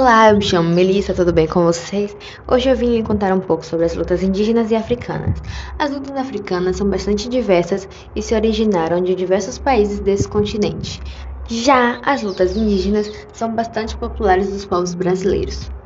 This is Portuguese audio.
Olá, eu me chamo Melissa, tudo bem com vocês? Hoje eu vim lhe contar um pouco sobre as lutas indígenas e africanas. As lutas africanas são bastante diversas e se originaram de diversos países desse continente. Já as lutas indígenas são bastante populares dos povos brasileiros.